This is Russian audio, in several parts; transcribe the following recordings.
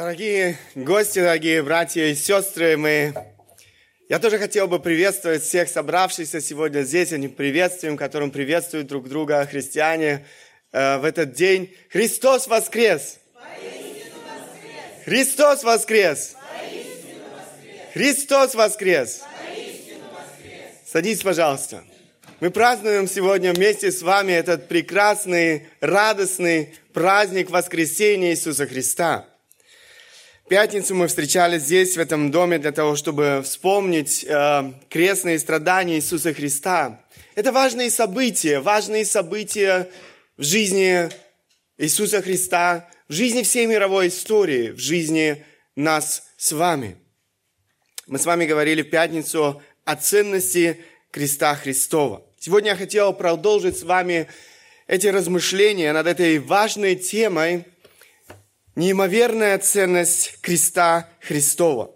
Дорогие гости, дорогие братья и сестры, мы... Я тоже хотел бы приветствовать всех собравшихся сегодня здесь, они приветствуем, которым приветствуют друг друга христиане э, в этот день. Христос воскрес! воскрес! Христос воскрес! воскрес! Христос воскрес! воскрес! Садись, пожалуйста. Мы празднуем сегодня вместе с вами этот прекрасный, радостный праздник воскресения Иисуса Христа. Пятницу мы встречались здесь, в этом доме, для того, чтобы вспомнить э, крестные страдания Иисуса Христа. Это важные события, важные события в жизни Иисуса Христа, в жизни всей мировой истории, в жизни нас с вами. Мы с вами говорили в пятницу о ценности креста Христова. Сегодня я хотел продолжить с вами эти размышления над этой важной темой неимоверная ценность креста Христова.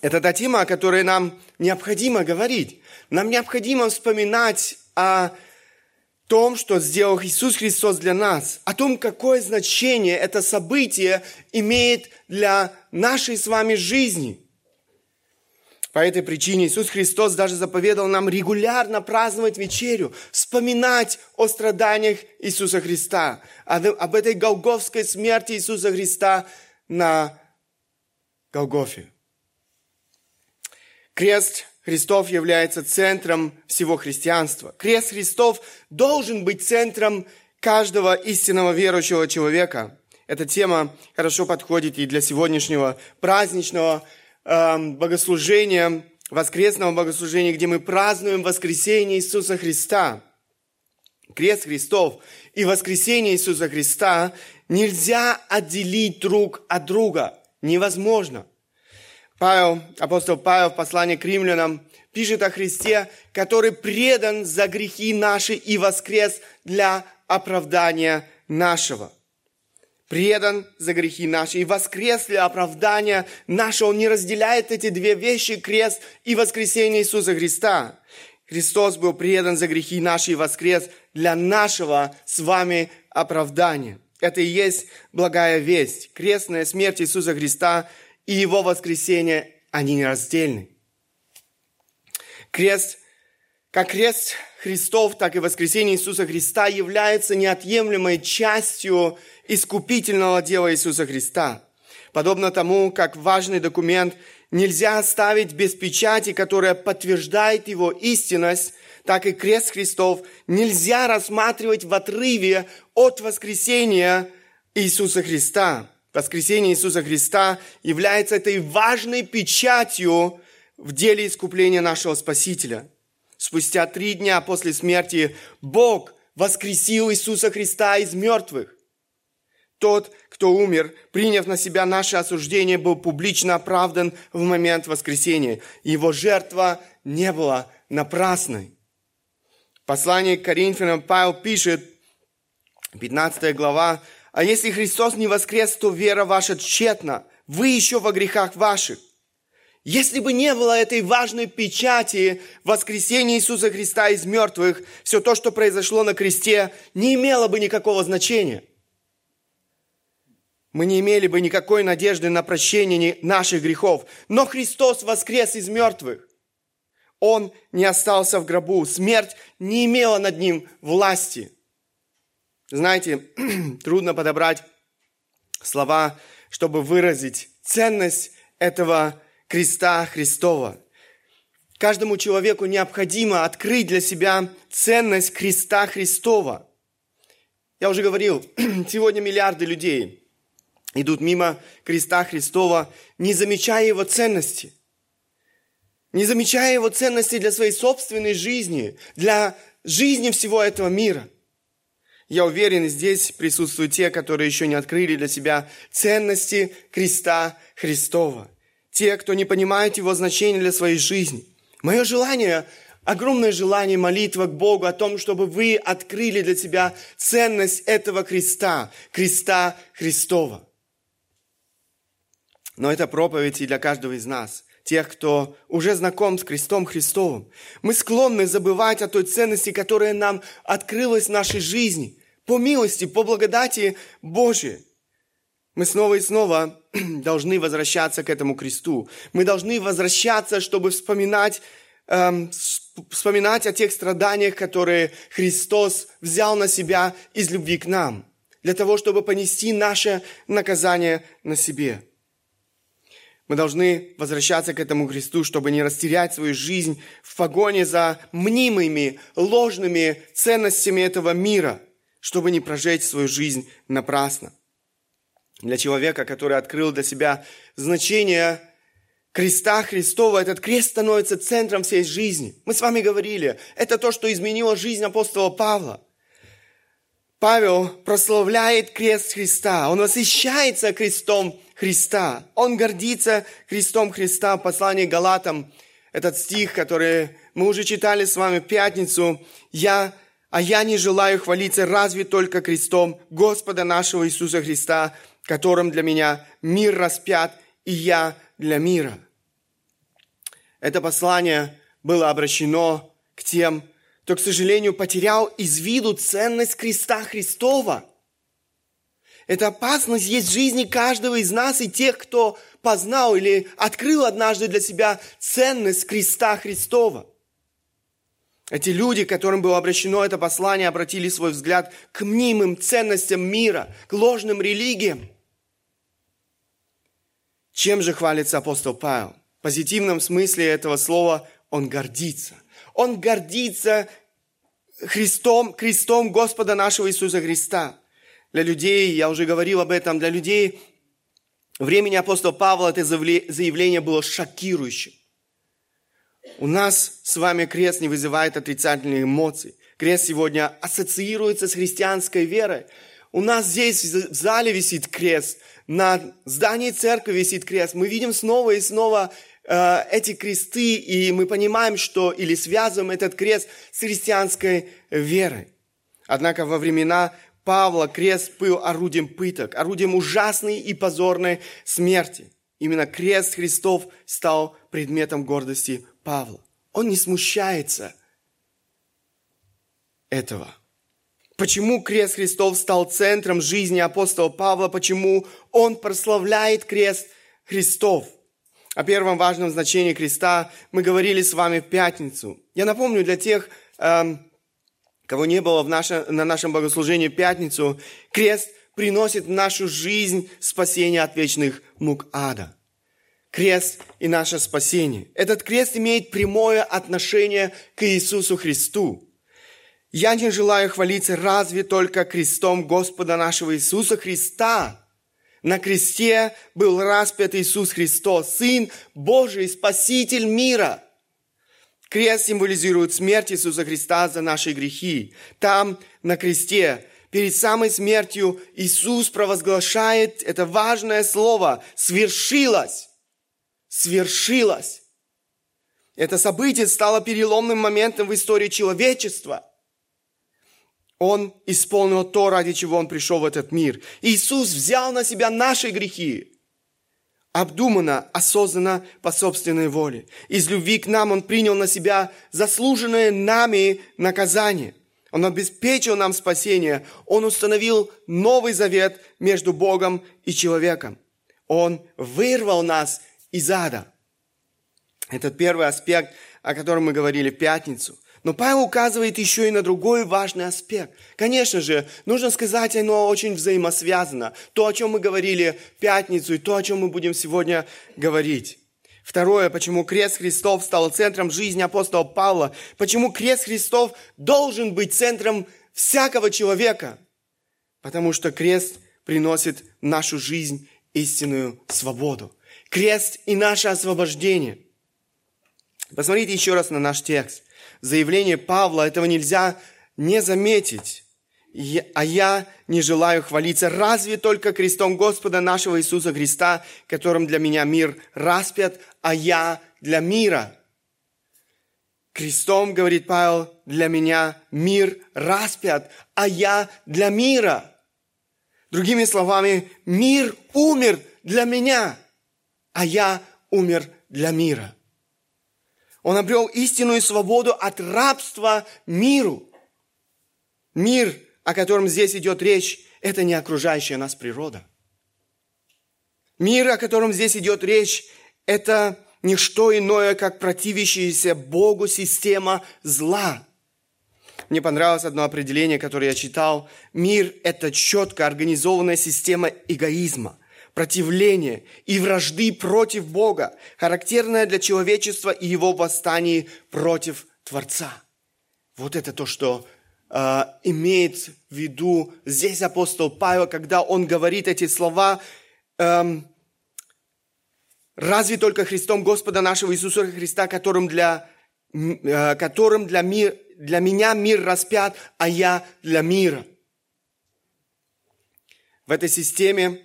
Это та тема, о которой нам необходимо говорить. Нам необходимо вспоминать о том, что сделал Иисус Христос для нас, о том, какое значение это событие имеет для нашей с вами жизни – по этой причине Иисус Христос даже заповедал нам регулярно праздновать вечерю, вспоминать о страданиях Иисуса Христа, об этой голговской смерти Иисуса Христа на Голгофе. Крест Христов является центром всего христианства. Крест Христов должен быть центром каждого истинного верующего человека. Эта тема хорошо подходит и для сегодняшнего праздничного Эм, богослужения, воскресного богослужения, где мы празднуем воскресение Иисуса Христа. Крест Христов и воскресение Иисуса Христа нельзя отделить друг от друга. Невозможно. Павел, апостол Павел в послании к римлянам пишет о Христе, который предан за грехи наши и воскрес для оправдания нашего предан за грехи наши и воскрес для оправдания нашего. Он не разделяет эти две вещи, крест и воскресение Иисуса Христа. Христос был предан за грехи наши и воскрес для нашего с вами оправдания. Это и есть благая весть. Крестная смерть Иисуса Христа и Его воскресение, они нераздельны. Крест, как крест Христов, так и воскресение Иисуса Христа является неотъемлемой частью искупительного дела Иисуса Христа. Подобно тому, как важный документ нельзя оставить без печати, которая подтверждает его истинность, так и крест Христов нельзя рассматривать в отрыве от воскресения Иисуса Христа. Воскресение Иисуса Христа является этой важной печатью в деле искупления нашего Спасителя. Спустя три дня после смерти Бог воскресил Иисуса Христа из мертвых. Тот, кто умер, приняв на себя наше осуждение, был публично оправдан в момент воскресения. Его жертва не была напрасной. В послании к Коринфянам Павел пишет, 15 глава, «А если Христос не воскрес, то вера ваша тщетна, вы еще во грехах ваших». Если бы не было этой важной печати воскресения Иисуса Христа из мертвых, все то, что произошло на кресте, не имело бы никакого значения – мы не имели бы никакой надежды на прощение наших грехов. Но Христос воскрес из мертвых. Он не остался в гробу. Смерть не имела над ним власти. Знаете, трудно подобрать слова, чтобы выразить ценность этого креста Христова. Каждому человеку необходимо открыть для себя ценность креста Христова. Я уже говорил, сегодня миллиарды людей – идут мимо креста Христова, не замечая его ценности, не замечая его ценности для своей собственной жизни, для жизни всего этого мира. Я уверен, здесь присутствуют те, которые еще не открыли для себя ценности креста Христова. Те, кто не понимает его значения для своей жизни. Мое желание огромное желание, молитва к Богу о том, чтобы вы открыли для себя ценность этого креста, креста Христова. Но это проповедь и для каждого из нас, тех, кто уже знаком с крестом Христовым. Мы склонны забывать о той ценности, которая нам открылась в нашей жизни, по милости, по благодати Божией. Мы снова и снова должны возвращаться к этому кресту. Мы должны возвращаться, чтобы вспоминать, эм, вспоминать о тех страданиях, которые Христос взял на себя из любви к нам, для того, чтобы понести наше наказание на себе. Мы должны возвращаться к этому кресту, чтобы не растерять свою жизнь в погоне за мнимыми, ложными ценностями этого мира, чтобы не прожечь свою жизнь напрасно. Для человека, который открыл для себя значение креста Христова, этот крест становится центром всей жизни. Мы с вами говорили, это то, что изменило жизнь апостола Павла. Павел прославляет крест Христа, он восхищается крестом Христа. Он гордится крестом Христа в послании Галатам. Этот стих, который мы уже читали с вами в пятницу. «Я, а я не желаю хвалиться разве только крестом Господа нашего Иисуса Христа, которым для меня мир распят, и я для мира». Это послание было обращено к тем, кто, к сожалению, потерял из виду ценность креста Христова – эта опасность есть в жизни каждого из нас и тех, кто познал или открыл однажды для себя ценность креста Христова. Эти люди, которым было обращено это послание, обратили свой взгляд к мнимым ценностям мира, к ложным религиям. Чем же хвалится апостол Павел? В позитивном смысле этого слова он гордится. Он гордится Христом, крестом Господа нашего Иисуса Христа – для людей, я уже говорил об этом, для людей времени апостола Павла это заявление было шокирующим. У нас с вами крест не вызывает отрицательных эмоций. Крест сегодня ассоциируется с христианской верой. У нас здесь в зале висит крест, на здании церкви висит крест. Мы видим снова и снова э, эти кресты, и мы понимаем, что или связываем этот крест с христианской верой. Однако во времена Павла крест был орудием пыток, орудием ужасной и позорной смерти. Именно крест Христов стал предметом гордости Павла. Он не смущается этого. Почему крест Христов стал центром жизни апостола Павла? Почему он прославляет крест Христов? О первом важном значении креста мы говорили с вами в пятницу. Я напомню для тех, эм, кого не было в наше, на нашем богослужении в пятницу, крест приносит в нашу жизнь спасение от вечных мук ада. Крест и наше спасение. Этот крест имеет прямое отношение к Иисусу Христу. Я не желаю хвалиться разве только крестом Господа нашего Иисуса Христа. На кресте был распят Иисус Христос, Сын Божий, Спаситель мира – Крест символизирует смерть Иисуса Христа за наши грехи. Там, на кресте, перед самой смертью Иисус провозглашает это важное слово «свершилось». Свершилось. Это событие стало переломным моментом в истории человечества. Он исполнил то, ради чего Он пришел в этот мир. Иисус взял на себя наши грехи обдуманно, осознанно, по собственной воле. Из любви к нам Он принял на себя заслуженное нами наказание. Он обеспечил нам спасение. Он установил новый завет между Богом и человеком. Он вырвал нас из ада. Это первый аспект, о котором мы говорили в пятницу. Но Павел указывает еще и на другой важный аспект. Конечно же, нужно сказать, оно очень взаимосвязано. То, о чем мы говорили в пятницу, и то, о чем мы будем сегодня говорить. Второе, почему крест Христов стал центром жизни апостола Павла. Почему крест Христов должен быть центром всякого человека. Потому что крест приносит в нашу жизнь истинную свободу. Крест и наше освобождение. Посмотрите еще раз на наш текст заявление Павла, этого нельзя не заметить. А я не желаю хвалиться разве только крестом Господа нашего Иисуса Христа, которым для меня мир распят, а я для мира. Крестом, говорит Павел, для меня мир распят, а я для мира. Другими словами, мир умер для меня, а я умер для мира. Он обрел истинную свободу от рабства миру. Мир, о котором здесь идет речь, это не окружающая нас природа. Мир, о котором здесь идет речь, это не что иное, как противящаяся Богу система зла. Мне понравилось одно определение, которое я читал. Мир – это четко организованная система эгоизма, противления и вражды против Бога, характерная для человечества и его восстаний против Творца. Вот это то, что э, имеет в виду здесь апостол Павел, когда он говорит эти слова. Эм, Разве только Христом Господа нашего Иисуса Христа, которым для, э, которым для, мир, для меня мир распят, а я для мира. В этой системе,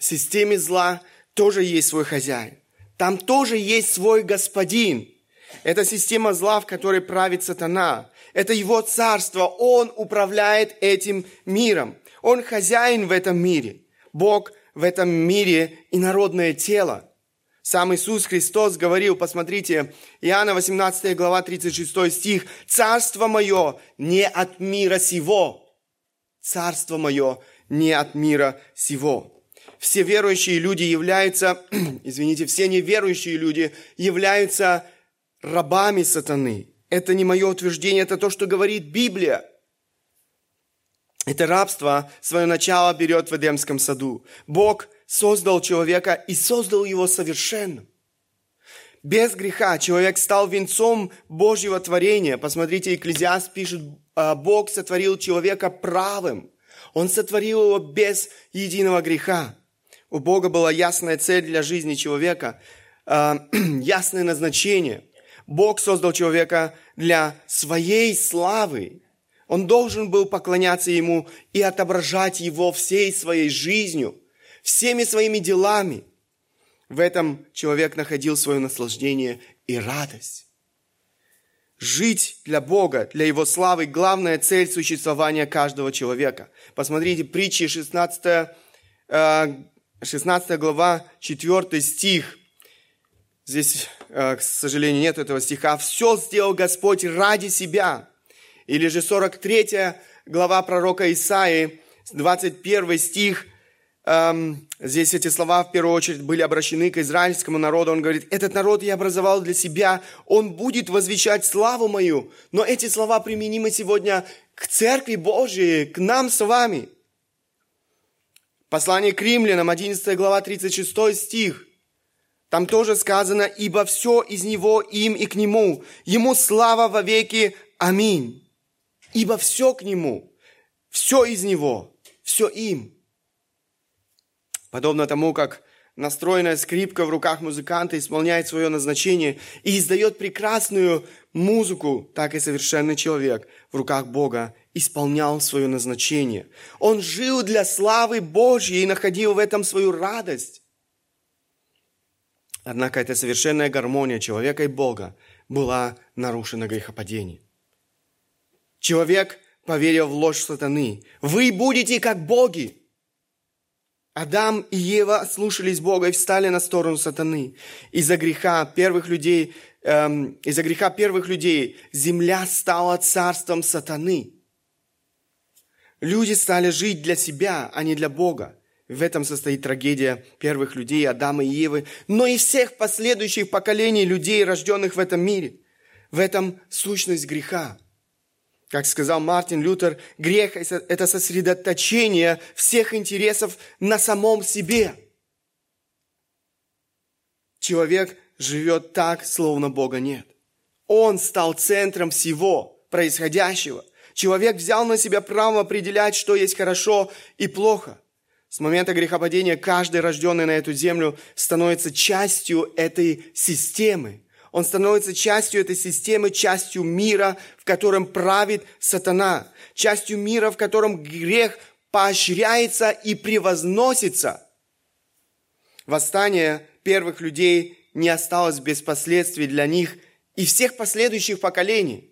системе зла, тоже есть свой хозяин. Там тоже есть свой господин. Это система зла, в которой правит сатана. Это его царство. Он управляет этим миром. Он хозяин в этом мире. Бог в этом мире и народное тело. Сам Иисус Христос говорил, посмотрите, Иоанна 18 глава 36 стих, «Царство мое не от мира сего, царство мое не от мира сего». Все верующие люди являются, извините, все неверующие люди являются рабами сатаны. Это не мое утверждение, это то, что говорит Библия. Это рабство свое начало берет в Эдемском саду. Бог создал человека и создал его совершенным. Без греха человек стал венцом Божьего творения. Посмотрите, Экклезиаст пишет, «А Бог сотворил человека правым. Он сотворил его без единого греха. У Бога была ясная цель для жизни человека, а, ясное назначение. Бог создал человека для своей славы, он должен был поклоняться Ему и отображать Его всей своей жизнью, всеми своими делами. В этом человек находил свое наслаждение и радость. Жить для Бога, для Его славы – главная цель существования каждого человека. Посмотрите, притчи 16, 16 э, глава, 4 стих. Здесь, э, к сожалению, нет этого стиха. «Все сделал Господь ради себя, или же 43 глава пророка Исаии, 21 стих, эм, здесь эти слова в первую очередь были обращены к израильскому народу. Он говорит, этот народ я образовал для себя, он будет возвещать славу мою. Но эти слова применимы сегодня к Церкви Божией, к нам с вами. Послание к римлянам, 11 глава, 36 стих. Там тоже сказано, ибо все из Него, им и к Нему. Ему слава во веки. Аминь ибо все к Нему, все из Него, все им. Подобно тому, как настроенная скрипка в руках музыканта исполняет свое назначение и издает прекрасную музыку, так и совершенный человек в руках Бога исполнял свое назначение. Он жил для славы Божьей и находил в этом свою радость. Однако эта совершенная гармония человека и Бога была нарушена грехопадением. Человек поверил в ложь сатаны. Вы будете как боги. Адам и Ева слушались Бога и встали на сторону сатаны. Из-за греха первых людей, эм, из-за греха первых людей земля стала царством сатаны. Люди стали жить для себя, а не для Бога. В этом состоит трагедия первых людей, Адама и Евы, но и всех последующих поколений людей, рожденных в этом мире. В этом сущность греха. Как сказал Мартин Лютер, грех – это сосредоточение всех интересов на самом себе. Человек живет так, словно Бога нет. Он стал центром всего происходящего. Человек взял на себя право определять, что есть хорошо и плохо. С момента грехопадения каждый рожденный на эту землю становится частью этой системы. Он становится частью этой системы, частью мира, в котором правит сатана, частью мира, в котором грех поощряется и превозносится. Восстание первых людей не осталось без последствий для них и всех последующих поколений.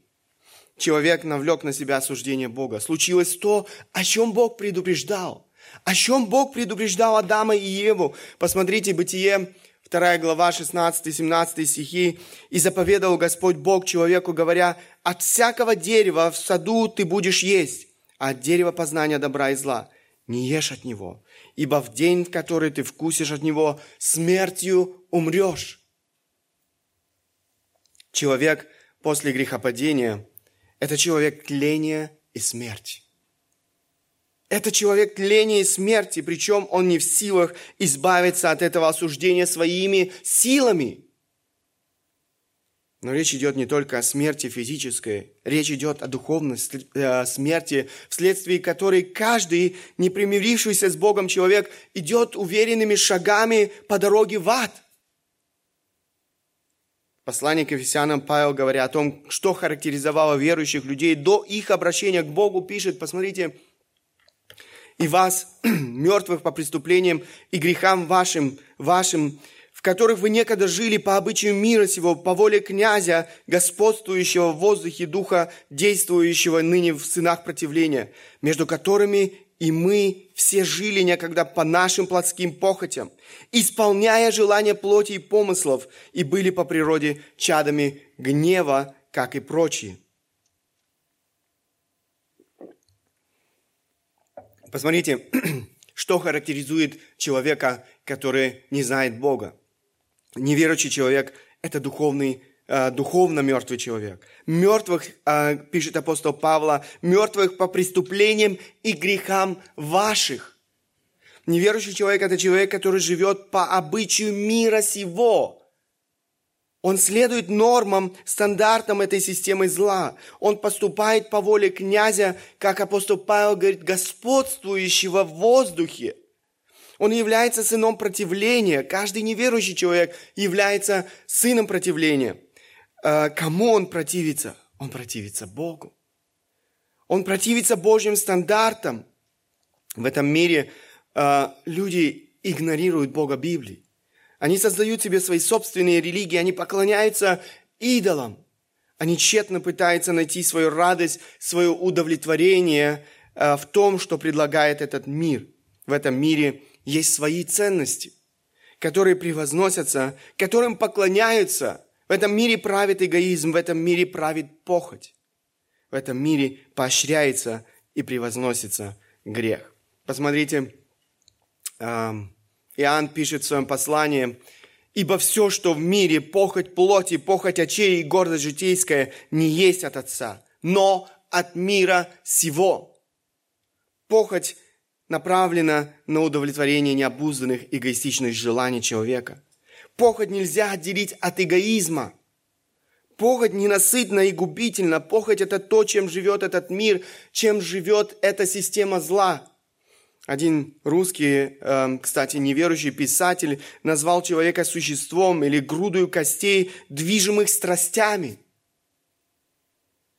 Человек навлек на себя осуждение Бога. Случилось то, о чем Бог предупреждал. О чем Бог предупреждал Адама и Еву. Посмотрите, Бытие 2 глава, 16-17 стихи. «И заповедал Господь Бог человеку, говоря, от всякого дерева в саду ты будешь есть, а от дерева познания добра и зла не ешь от него, ибо в день, в который ты вкусишь от него, смертью умрешь. Человек после грехопадения – это человек тления и смерти. Это человек тления и смерти, причем он не в силах избавиться от этого осуждения своими силами. Но речь идет не только о смерти физической, речь идет о духовной э, смерти, вследствие которой каждый, не примирившийся с Богом человек, идет уверенными шагами по дороге в ад. Послание к Ефесянам Павел, говоря о том, что характеризовало верующих людей до их обращения к Богу, пишет, посмотрите, и вас, мертвых по преступлениям и грехам вашим, вашим, в которых вы некогда жили по обычаю мира сего, по воле князя, господствующего в воздухе духа, действующего ныне в сынах противления, между которыми и мы все жили некогда по нашим плотским похотям, исполняя желания плоти и помыслов, и были по природе чадами гнева, как и прочие. Посмотрите, что характеризует человека, который не знает Бога. Неверующий человек – это духовный, духовно мертвый человек. Мертвых, э, пишет апостол Павла, мертвых по преступлениям и грехам ваших. Неверующий человек – это человек, который живет по обычаю мира сего – он следует нормам, стандартам этой системы зла. Он поступает по воле князя, как апостол Павел говорит, господствующего в воздухе. Он является сыном противления. Каждый неверующий человек является сыном противления. А, кому он противится? Он противится Богу. Он противится Божьим стандартам. В этом мире а, люди игнорируют Бога Библии. Они создают себе свои собственные религии, они поклоняются идолам. Они тщетно пытаются найти свою радость, свое удовлетворение э, в том, что предлагает этот мир. В этом мире есть свои ценности, которые превозносятся, которым поклоняются. В этом мире правит эгоизм, в этом мире правит похоть. В этом мире поощряется и превозносится грех. Посмотрите, Иоанн пишет в своем послании, «Ибо все, что в мире, похоть плоти, похоть очей и гордость житейская, не есть от Отца, но от мира сего». Похоть направлена на удовлетворение необузданных эгоистичных желаний человека. Похоть нельзя отделить от эгоизма. Похоть ненасытна и губительна. Похоть – это то, чем живет этот мир, чем живет эта система зла – один русский, эм, кстати, неверующий писатель назвал человека существом или грудою костей, движимых страстями.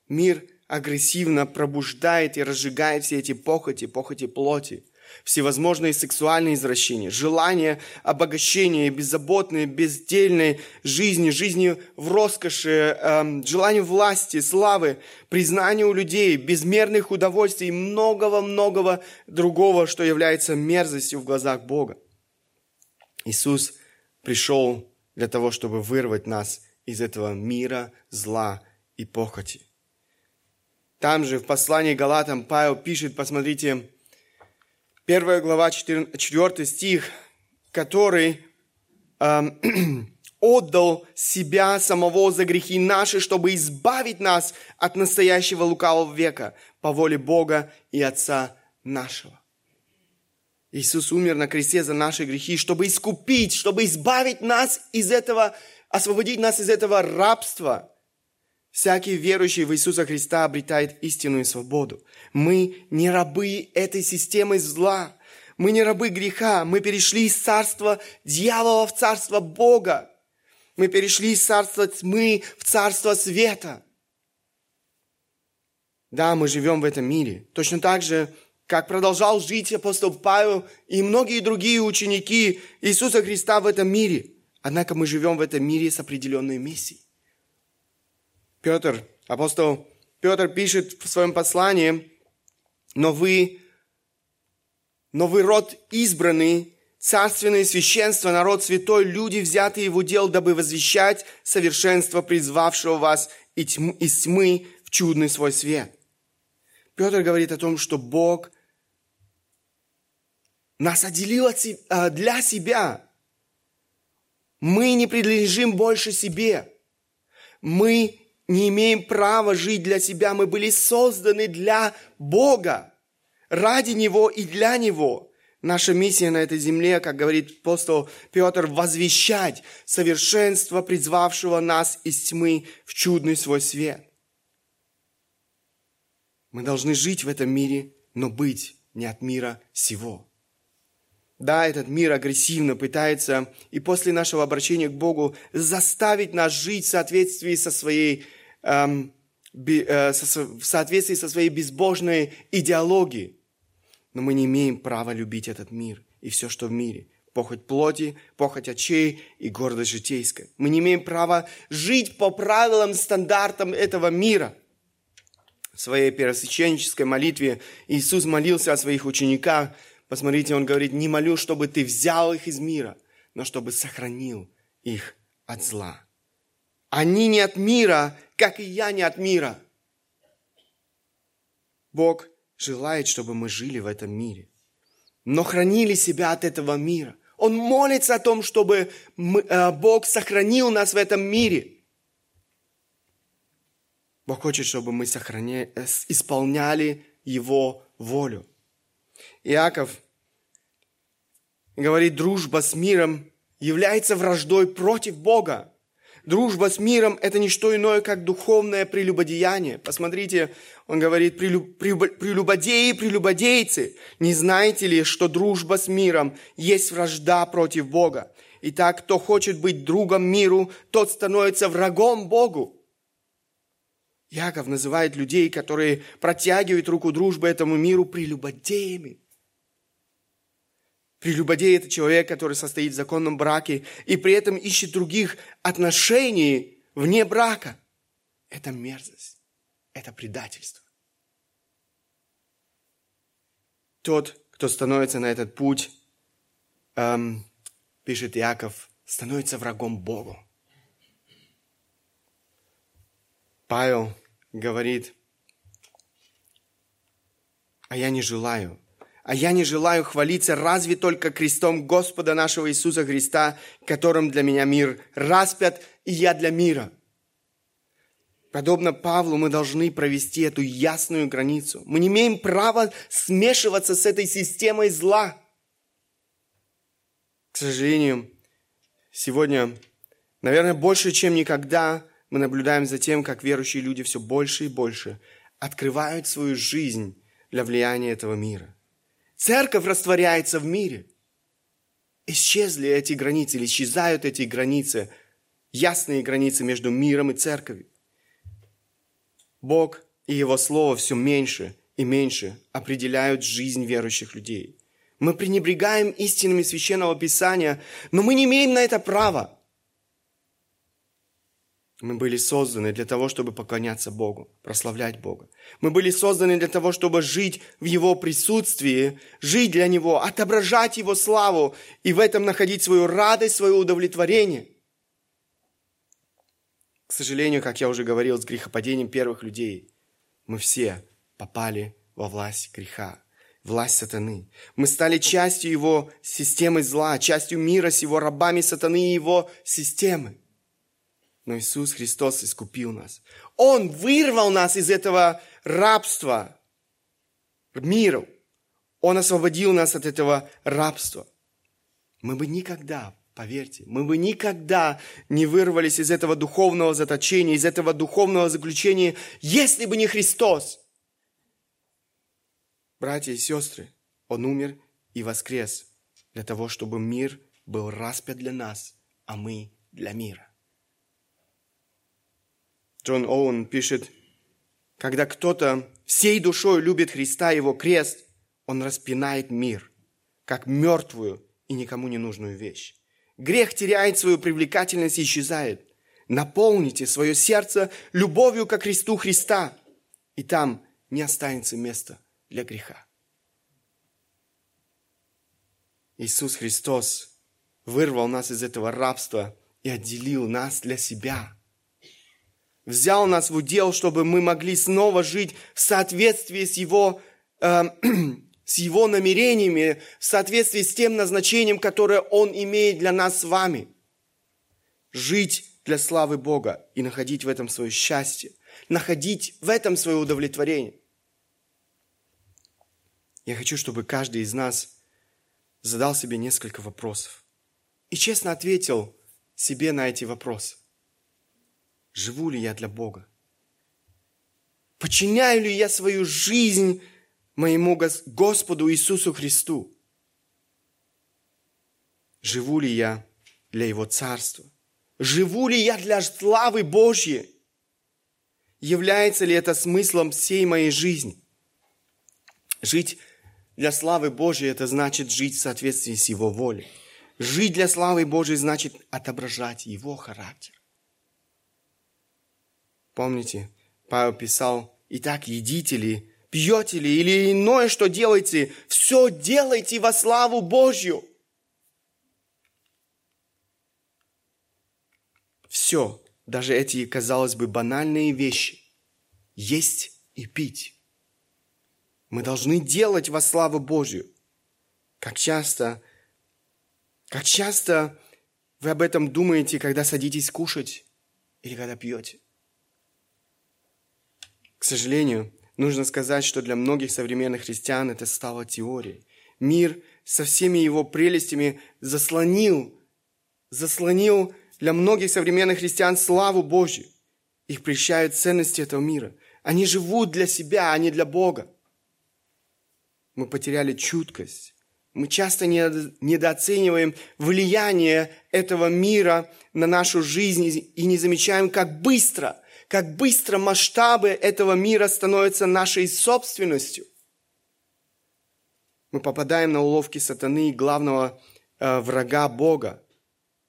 Мир агрессивно пробуждает и разжигает все эти похоти, похоти плоти всевозможные сексуальные извращения, желание обогащения беззаботной, бездельной жизни, жизни в роскоши, эм, желание власти, славы, признания у людей, безмерных удовольствий и многого-многого другого, что является мерзостью в глазах Бога. Иисус пришел для того, чтобы вырвать нас из этого мира зла и похоти. Там же в послании Галатам Павел пишет, посмотрите, Первая глава, 4 стих, который э, отдал себя самого за грехи наши, чтобы избавить нас от настоящего лукавого века по воле Бога и Отца нашего. Иисус умер на кресте за наши грехи, чтобы искупить, чтобы избавить нас из этого, освободить нас из этого рабства – Всякий верующий в Иисуса Христа обретает истинную свободу. Мы не рабы этой системы зла. Мы не рабы греха. Мы перешли из царства дьявола в царство Бога. Мы перешли из царства тьмы в царство света. Да, мы живем в этом мире. Точно так же, как продолжал жить апостол Павел и многие другие ученики Иисуса Христа в этом мире. Однако мы живем в этом мире с определенной миссией. Петр, апостол Петр пишет в своем послании, но вы, но вы род избранный, царственное священство, народ святой, люди, взятые в удел, дабы возвещать совершенство призвавшего вас из тьмы в чудный свой свет. Петр говорит о том, что Бог нас отделил от, э, для себя. Мы не принадлежим больше себе. Мы не имеем права жить для себя. Мы были созданы для Бога, ради Него и для Него. Наша миссия на этой земле, как говорит апостол Петр, возвещать совершенство, призвавшего нас из тьмы в чудный свой свет. Мы должны жить в этом мире, но быть не от мира сего. Да, этот мир агрессивно пытается и после нашего обращения к Богу заставить нас жить в соответствии со своей, эм, би, э, со, в соответствии со своей безбожной идеологией. Но мы не имеем права любить этот мир и все, что в мире. Похоть плоти, похоть очей и гордость житейская. Мы не имеем права жить по правилам, стандартам этого мира. В своей первосвященнической молитве Иисус молился о своих учениках – Посмотрите, он говорит, не молю, чтобы ты взял их из мира, но чтобы сохранил их от зла. Они не от мира, как и я не от мира. Бог желает, чтобы мы жили в этом мире, но хранили себя от этого мира. Он молится о том, чтобы мы, э, Бог сохранил нас в этом мире. Бог хочет, чтобы мы сохраняли, э, исполняли Его волю. Иаков говорит, дружба с миром является враждой против Бога. Дружба с миром – это не что иное, как духовное прелюбодеяние. Посмотрите, он говорит, прелюбодеи, прелюбодейцы, не знаете ли, что дружба с миром есть вражда против Бога? Итак, кто хочет быть другом миру, тот становится врагом Богу. Яков называет людей, которые протягивают руку дружбы этому миру, прелюбодеями. Прелюбодей – это человек, который состоит в законном браке и при этом ищет других отношений вне брака. Это мерзость, это предательство. Тот, кто становится на этот путь, эм, пишет Яков, становится врагом Богу. Павел говорит, а я не желаю, а я не желаю хвалиться разве только крестом Господа нашего Иисуса Христа, которым для меня мир распят, и я для мира. Подобно Павлу мы должны провести эту ясную границу. Мы не имеем права смешиваться с этой системой зла. К сожалению, сегодня, наверное, больше, чем никогда, мы наблюдаем за тем, как верующие люди все больше и больше открывают свою жизнь для влияния этого мира. Церковь растворяется в мире. Исчезли эти границы, или исчезают эти границы, ясные границы между миром и церковью. Бог и Его Слово все меньше и меньше определяют жизнь верующих людей. Мы пренебрегаем истинами Священного Писания, но мы не имеем на это права. Мы были созданы для того, чтобы поклоняться Богу, прославлять Бога. Мы были созданы для того, чтобы жить в Его присутствии, жить для Него, отображать Его славу и в этом находить свою радость, свое удовлетворение. К сожалению, как я уже говорил, с грехопадением первых людей мы все попали во власть греха, власть сатаны. Мы стали частью его системы зла, частью мира с его рабами сатаны и его системы но Иисус Христос искупил нас. Он вырвал нас из этого рабства миру. Он освободил нас от этого рабства. Мы бы никогда, поверьте, мы бы никогда не вырвались из этого духовного заточения, из этого духовного заключения, если бы не Христос. Братья и сестры, Он умер и воскрес для того, чтобы мир был распят для нас, а мы для мира. Джон Оуэн пишет, когда кто-то всей душой любит Христа и его крест, он распинает мир, как мертвую и никому не нужную вещь. Грех теряет свою привлекательность и исчезает. Наполните свое сердце любовью ко Христу Христа, и там не останется места для греха. Иисус Христос вырвал нас из этого рабства и отделил нас для себя – взял нас в удел, чтобы мы могли снова жить в соответствии с Его, э, с Его намерениями, в соответствии с тем назначением, которое Он имеет для нас с вами. Жить для славы Бога и находить в этом свое счастье, находить в этом свое удовлетворение. Я хочу, чтобы каждый из нас задал себе несколько вопросов и честно ответил себе на эти вопросы. Живу ли я для Бога? Подчиняю ли я свою жизнь моему Господу Иисусу Христу? Живу ли я для Его Царства? Живу ли я для славы Божьей? Является ли это смыслом всей моей жизни? Жить для славы Божьей – это значит жить в соответствии с Его волей. Жить для славы Божьей значит отображать Его характер. Помните, Павел писал, «Итак, едите ли, пьете ли или иное, что делаете, все делайте во славу Божью». Все, даже эти, казалось бы, банальные вещи, есть и пить. Мы должны делать во славу Божью. Как часто, как часто вы об этом думаете, когда садитесь кушать или когда пьете? К сожалению, нужно сказать, что для многих современных христиан это стало теорией. Мир со всеми его прелестями заслонил, заслонил для многих современных христиан славу Божью. Их прельщают ценности этого мира. Они живут для себя, а не для Бога. Мы потеряли чуткость. Мы часто недооцениваем влияние этого мира на нашу жизнь и не замечаем, как быстро – как быстро масштабы этого мира становятся нашей собственностью. Мы попадаем на уловки сатаны, главного э, врага Бога.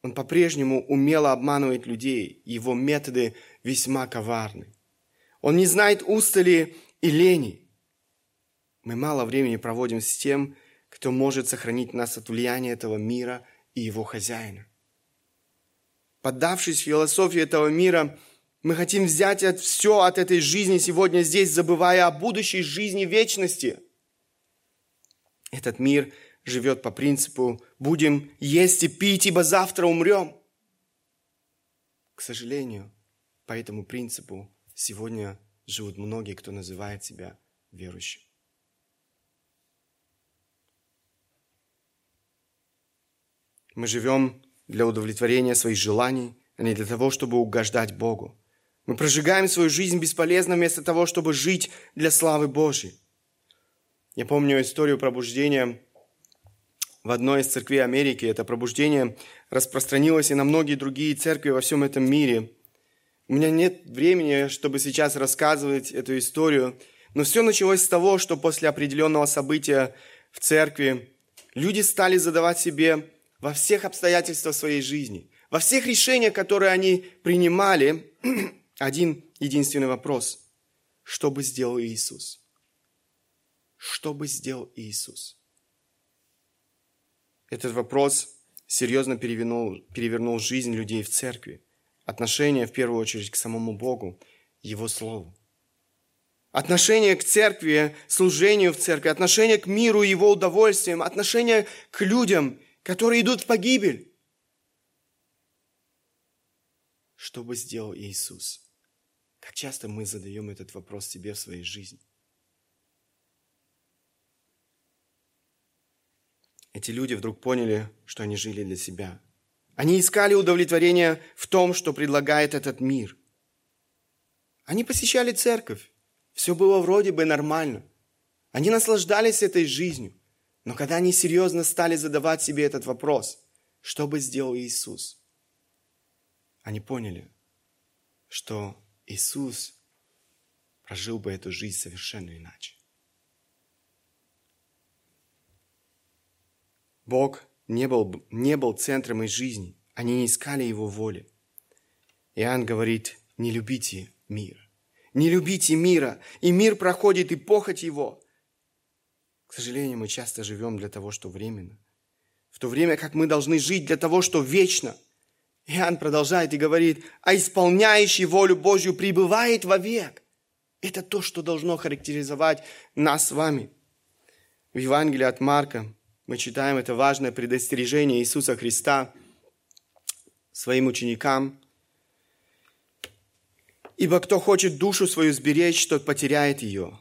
Он по-прежнему умело обманывает людей. Его методы весьма коварны. Он не знает устали и лени. Мы мало времени проводим с тем, кто может сохранить нас от влияния этого мира и его хозяина. Поддавшись философии этого мира, мы хотим взять от, все от этой жизни сегодня здесь, забывая о будущей жизни вечности. Этот мир живет по принципу «будем есть и пить, ибо завтра умрем». К сожалению, по этому принципу сегодня живут многие, кто называет себя верующим. Мы живем для удовлетворения своих желаний, а не для того, чтобы угождать Богу. Мы прожигаем свою жизнь бесполезно вместо того, чтобы жить для славы Божьей. Я помню историю пробуждения в одной из церквей Америки. Это пробуждение распространилось и на многие другие церкви во всем этом мире. У меня нет времени, чтобы сейчас рассказывать эту историю, но все началось с того, что после определенного события в церкви люди стали задавать себе во всех обстоятельствах своей жизни, во всех решениях, которые они принимали, один единственный вопрос. Что бы сделал Иисус? Что бы сделал Иисус? Этот вопрос серьезно перевернул, перевернул жизнь людей в церкви. Отношение, в первую очередь, к самому Богу, Его Слову. Отношение к церкви, служению в церкви, отношение к миру, его удовольствиям, отношение к людям, которые идут в погибель. Что бы сделал Иисус? Как часто мы задаем этот вопрос себе в своей жизни? Эти люди вдруг поняли, что они жили для себя. Они искали удовлетворение в том, что предлагает этот мир. Они посещали церковь. Все было вроде бы нормально. Они наслаждались этой жизнью. Но когда они серьезно стали задавать себе этот вопрос, что бы сделал Иисус, они поняли, что Иисус прожил бы эту жизнь совершенно иначе. Бог не был, не был центром их жизни. Они не искали Его воли. Иоанн говорит, не любите мир. Не любите мира, и мир проходит, и похоть его. К сожалению, мы часто живем для того, что временно. В то время как мы должны жить для того, что вечно – Иоанн продолжает и говорит, а исполняющий волю Божью пребывает вовек. Это то, что должно характеризовать нас с вами. В Евангелии от Марка мы читаем это важное предостережение Иисуса Христа своим ученикам. «Ибо кто хочет душу свою сберечь, тот потеряет ее.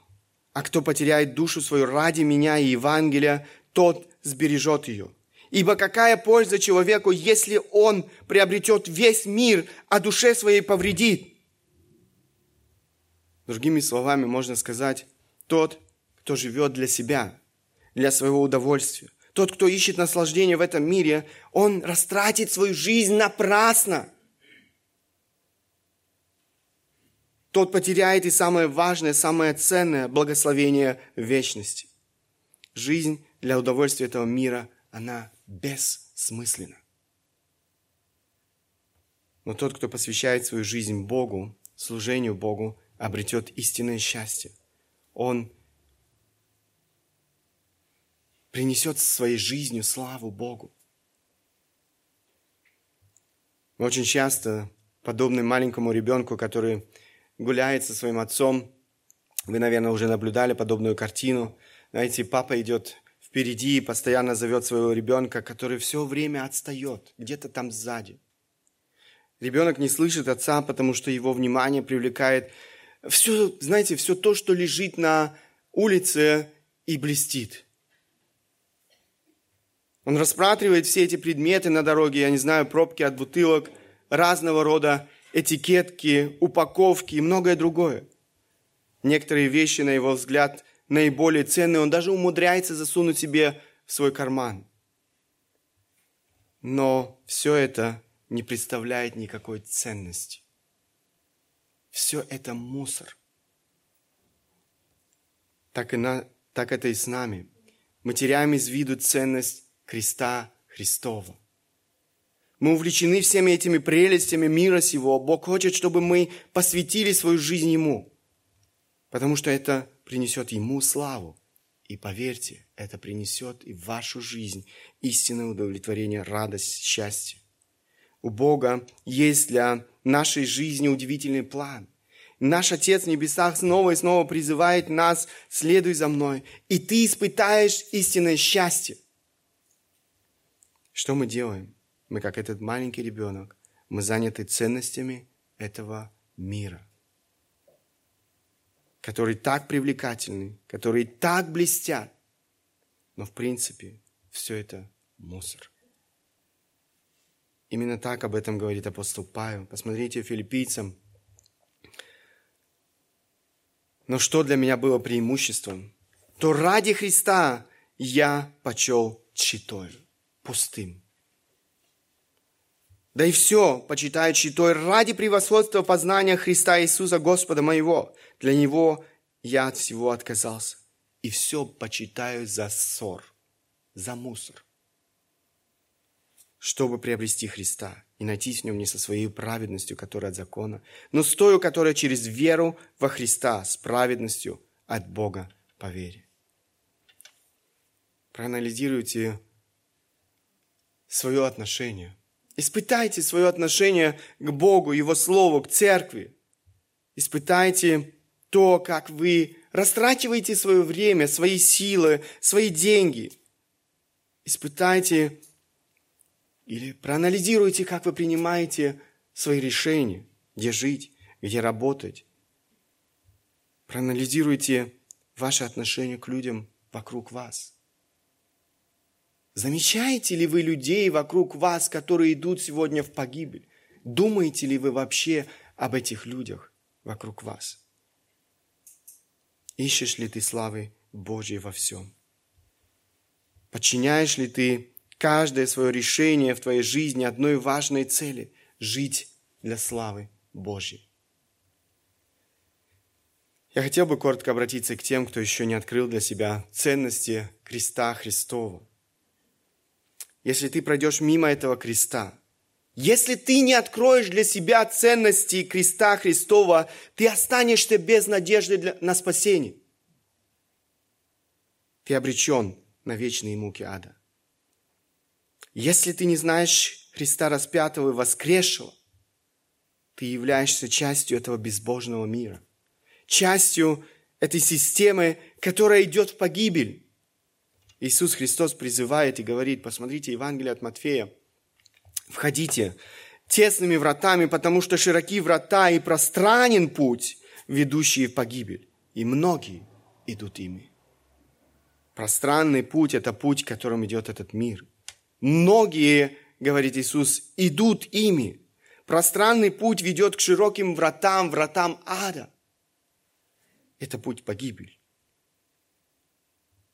А кто потеряет душу свою ради меня и Евангелия, тот сбережет ее. Ибо какая польза человеку, если он приобретет весь мир, а душе своей повредит? Другими словами, можно сказать, тот, кто живет для себя, для своего удовольствия, тот, кто ищет наслаждение в этом мире, он растратит свою жизнь напрасно. Тот потеряет и самое важное, самое ценное благословение вечности. Жизнь для удовольствия этого мира, она бессмысленна. Но тот, кто посвящает свою жизнь Богу, служению Богу, обретет истинное счастье. Он принесет своей жизнью славу Богу. Мы очень часто, подобны маленькому ребенку, который гуляет со своим отцом, вы, наверное, уже наблюдали подобную картину. Знаете, папа идет впереди и постоянно зовет своего ребенка, который все время отстает, где-то там сзади. Ребенок не слышит отца, потому что его внимание привлекает все, знаете, все то, что лежит на улице и блестит. Он рассматривает все эти предметы на дороге, я не знаю, пробки от бутылок, разного рода этикетки, упаковки и многое другое. Некоторые вещи, на его взгляд, наиболее ценные, он даже умудряется засунуть себе в свой карман. Но все это не представляет никакой ценности. Все это мусор. Так, и на, так это и с нами. Мы теряем из виду ценность креста Христова. Мы увлечены всеми этими прелестями мира сего. Бог хочет, чтобы мы посвятили свою жизнь Ему, потому что это принесет Ему славу. И поверьте, это принесет и в вашу жизнь истинное удовлетворение, радость, счастье. У Бога есть для нашей жизни удивительный план. Наш Отец в небесах снова и снова призывает нас, следуй за мной, и ты испытаешь истинное счастье. Что мы делаем? Мы, как этот маленький ребенок, мы заняты ценностями этого мира, которые так привлекательны, которые так блестят, но в принципе все это мусор. Именно так об этом говорит апостол Павел. Посмотрите филиппийцам. Но что для меня было преимуществом? То ради Христа я почел читой, пустым. Да и все почитает читой ради превосходства познания Христа Иисуса Господа моего. Для Него я от всего отказался. И все почитаю за ссор, за мусор чтобы приобрести Христа и найти в нем не со своей праведностью, которая от закона, но с той, которая через веру во Христа, с праведностью от Бога по вере. Проанализируйте свое отношение. Испытайте свое отношение к Богу, Его Слову, к Церкви. Испытайте то, как вы растрачиваете свое время, свои силы, свои деньги. Испытайте или проанализируйте, как вы принимаете свои решения, где жить, где работать. Проанализируйте ваше отношение к людям вокруг вас. Замечаете ли вы людей вокруг вас, которые идут сегодня в погибель? Думаете ли вы вообще об этих людях вокруг вас? Ищешь ли ты славы Божьей во всем? Подчиняешь ли ты каждое свое решение в твоей жизни одной важной цели – жить для славы Божьей. Я хотел бы коротко обратиться к тем, кто еще не открыл для себя ценности креста Христова. Если ты пройдешь мимо этого креста, если ты не откроешь для себя ценности креста Христова, ты останешься без надежды для, на спасение. Ты обречен на вечные муки ада. Если ты не знаешь Христа распятого и воскресшего, ты являешься частью этого безбожного мира, частью этой системы, которая идет в погибель. Иисус Христос призывает и говорит, посмотрите Евангелие от Матфея, входите тесными вратами, потому что широки врата и пространен путь, ведущий в погибель, и многие идут ими. Пространный путь – это путь, которым идет этот мир. Многие, говорит Иисус, идут ими. Пространный путь ведет к широким вратам, вратам ада. Это путь погибели.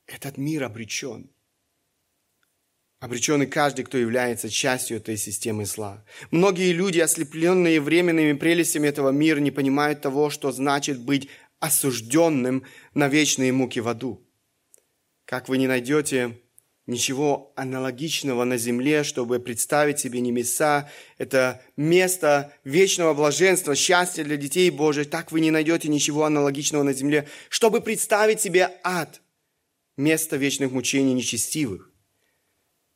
Этот мир обречен. Обречен и каждый, кто является частью этой системы зла. Многие люди, ослепленные временными прелестями этого мира, не понимают того, что значит быть осужденным на вечные муки в аду. Как вы не найдете ничего аналогичного на земле, чтобы представить себе небеса, это место вечного блаженства, счастья для детей Божьих, так вы не найдете ничего аналогичного на земле, чтобы представить себе ад – место вечных мучений нечестивых.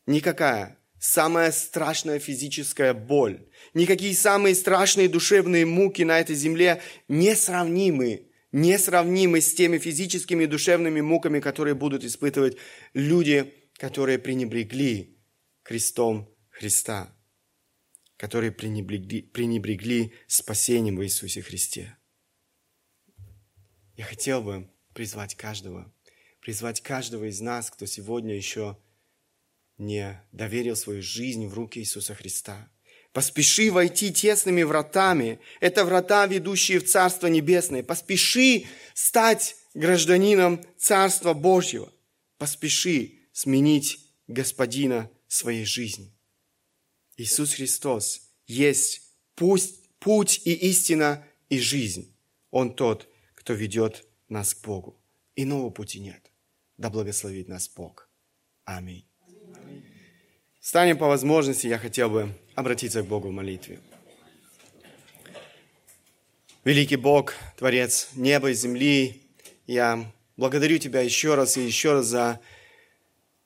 Никакая. Самая страшная физическая боль, никакие самые страшные душевные муки на этой земле несравнимы, несравнимы с теми физическими и душевными муками, которые будут испытывать люди, которые пренебрегли крестом Христа, которые пренебрегли, пренебрегли спасением в Иисусе Христе. Я хотел бы призвать каждого – призвать каждого из нас, кто сегодня еще не доверил свою жизнь в руки Иисуса Христа. Поспеши войти тесными вратами. Это врата, ведущие в Царство Небесное. Поспеши стать гражданином Царства Божьего. Поспеши сменить Господина своей жизни. Иисус Христос есть путь, путь и истина и жизнь. Он тот, кто ведет нас к Богу. Иного пути нет. Да благословит нас Бог. Аминь. Станем по возможности, я хотел бы обратиться к Богу в молитве. Великий Бог, Творец неба и земли, я благодарю Тебя еще раз и еще раз за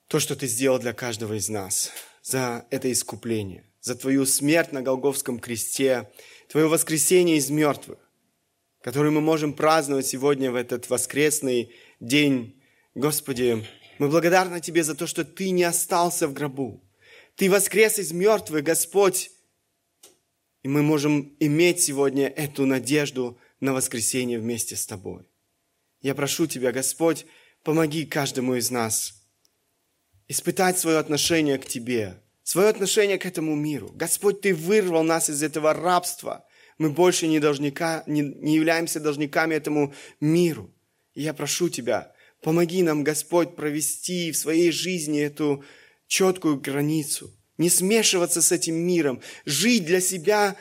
то, что Ты сделал для каждого из нас, за это искупление, за Твою смерть на Голговском кресте, Твое воскресение из мертвых, которое мы можем праздновать сегодня в этот воскресный день Господи, мы благодарны Тебе за то, что Ты не остался в гробу. Ты воскрес из мертвых, Господь. И мы можем иметь сегодня эту надежду на воскресение вместе с Тобой. Я прошу Тебя, Господь, помоги каждому из нас испытать свое отношение к Тебе, свое отношение к этому миру. Господь, Ты вырвал нас из этого рабства. Мы больше не, должника, не, не являемся должниками этому миру. И я прошу Тебя, Помоги нам, Господь, провести в своей жизни эту четкую границу, не смешиваться с этим миром, жить для себя,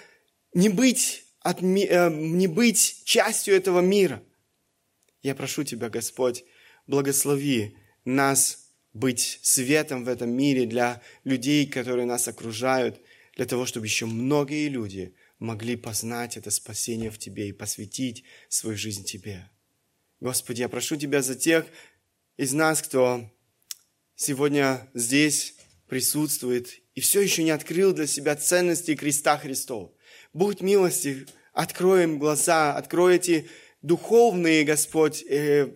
не быть, от, э, не быть частью этого мира. Я прошу Тебя, Господь, благослови нас быть светом в этом мире для людей, которые нас окружают, для того, чтобы еще многие люди могли познать это спасение в Тебе и посвятить свою жизнь Тебе. Господи, я прошу Тебя за тех из нас, кто сегодня здесь присутствует и все еще не открыл для себя ценности креста Христова. Будь милостив, откроем глаза, открой эти духовные, Господь, э,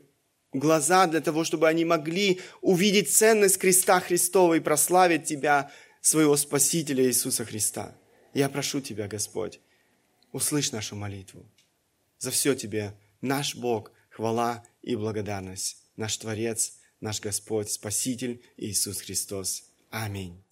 глаза для того, чтобы они могли увидеть ценность креста Христова и прославить Тебя, своего Спасителя Иисуса Христа. Я прошу Тебя, Господь, услышь нашу молитву. За все Тебе, наш Бог, хвала и благодарность. Наш Творец, наш Господь, Спаситель Иисус Христос. Аминь.